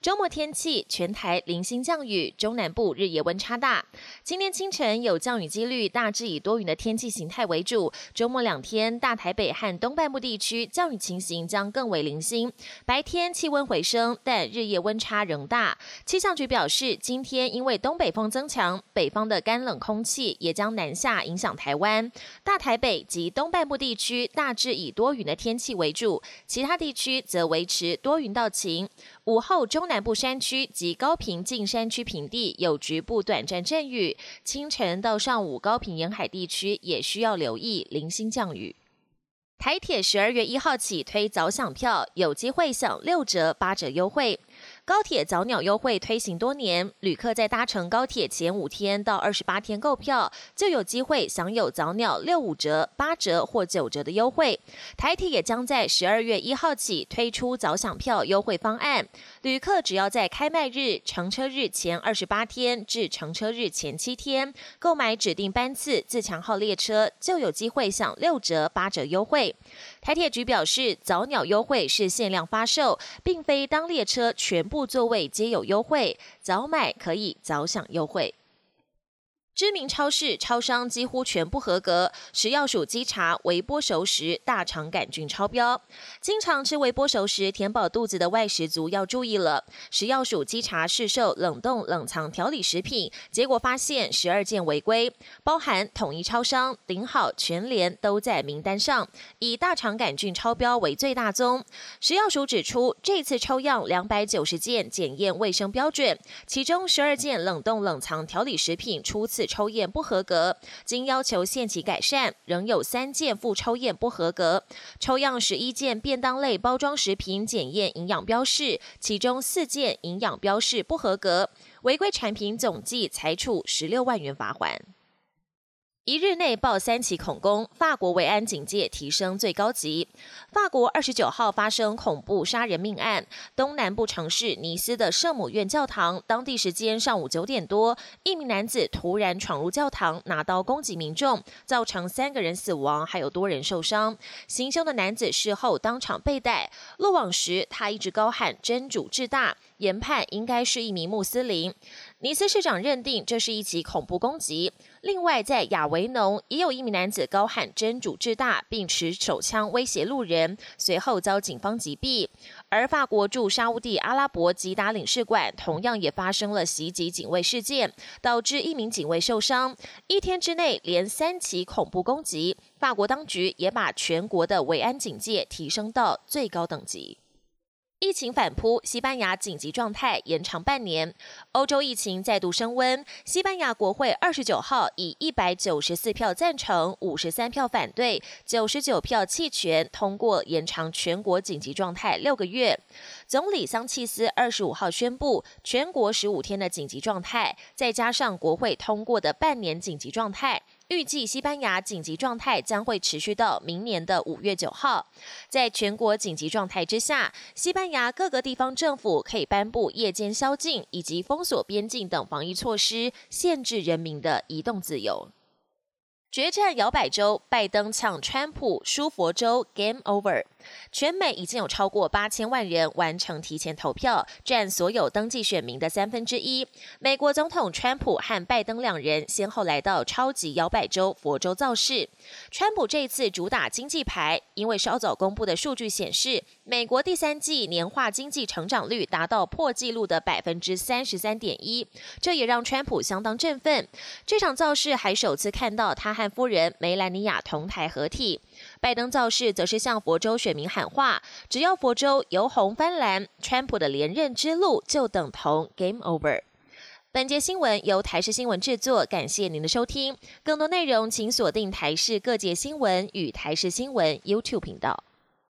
周末天气，全台零星降雨，中南部日夜温差大。今天清晨有降雨几率，大致以多云的天气形态为主。周末两天，大台北和东半部地区降雨情形将更为零星。白天气温回升，但日夜温差仍大。气象局表示，今天因为东北风增强，北方的干冷空气也将南下影响台湾。大台北及东半部地区大致以多云的天气为主，其他地区则维持多云到晴。午后中南部山区及高平近山区平地有局部短暂阵雨，清晨到上午高平沿海地区也需要留意零星降雨。台铁十二月一号起推早享票，有机会享六折、八折优惠。高铁早鸟优惠推行多年，旅客在搭乘高铁前五天到二十八天购票，就有机会享有早鸟六五折、八折或九折的优惠。台铁也将在十二月一号起推出早享票优惠方案，旅客只要在开卖日乘车日前二十八天至乘车日前七天购买指定班次自强号列车，就有机会享六折、八折优惠。台铁局表示，早鸟优惠是限量发售，并非当列车全部座位皆有优惠，早买可以早享优惠。知名超市、超商几乎全部合格。食药署稽查微波熟食大肠杆菌超标，经常吃微波熟食填饱肚子的外食族要注意了。食药署稽查市售冷冻冷藏调理食品，结果发现十二件违规，包含统一超商、顶好、全联都在名单上，以大肠杆菌超标为最大宗。食药署指出，这次抽样两百九十件检验卫生标准，其中十二件冷冻冷藏调理食品初次。抽验不合格，经要求限期改善，仍有三件复抽验不合格。抽样十一件便当类包装食品检验营养标示，其中四件营养标示不合格，违规产品总计裁处十六万元罚款。一日内爆三起恐攻，法国维安警戒提升最高级。法国二十九号发生恐怖杀人命案，东南部城市尼斯的圣母院教堂，当地时间上午九点多，一名男子突然闯入教堂，拿刀攻击民众，造成三个人死亡，还有多人受伤。行凶的男子事后当场被逮，落网时他一直高喊“真主至大”，研判应该是一名穆斯林。尼斯市长认定这是一起恐怖攻击。另外，在亚维农也有一名男子高喊“真主至大”，并持手枪威胁路人，随后遭警方击毙。而法国驻沙地阿拉伯吉达领事馆同样也发生了袭击警卫事件，导致一名警卫受伤。一天之内连三起恐怖攻击，法国当局也把全国的维安警戒提升到最高等级。疫情反扑，西班牙紧急状态延长半年。欧洲疫情再度升温，西班牙国会二十九号以一百九十四票赞成、五十三票反对、九十九票弃权通过延长全国紧急状态六个月。总理桑切斯二十五号宣布全国十五天的紧急状态，再加上国会通过的半年紧急状态。预计西班牙紧急状态将会持续到明年的五月九号。在全国紧急状态之下，西班牙各个地方政府可以颁布夜间宵禁以及封锁边境等防疫措施，限制人民的移动自由。决战摇摆州，拜登抢川普舒佛州，Game Over。全美已经有超过八千万人完成提前投票，占所有登记选民的三分之一。美国总统川普和拜登两人先后来到超级摇摆州佛州造势。川普这次主打经济牌，因为稍早公布的数据显示，美国第三季年化经济成长率达到破纪录的百分之三十三点一，这也让川普相当振奋。这场造势还首次看到他和夫人梅兰妮亚同台合体。拜登造势则是向佛州选民喊话：只要佛州由红翻蓝，川普的连任之路就等同 game over。本节新闻由台视新闻制作，感谢您的收听。更多内容请锁定台视各界新闻与台视新闻 YouTube 频道。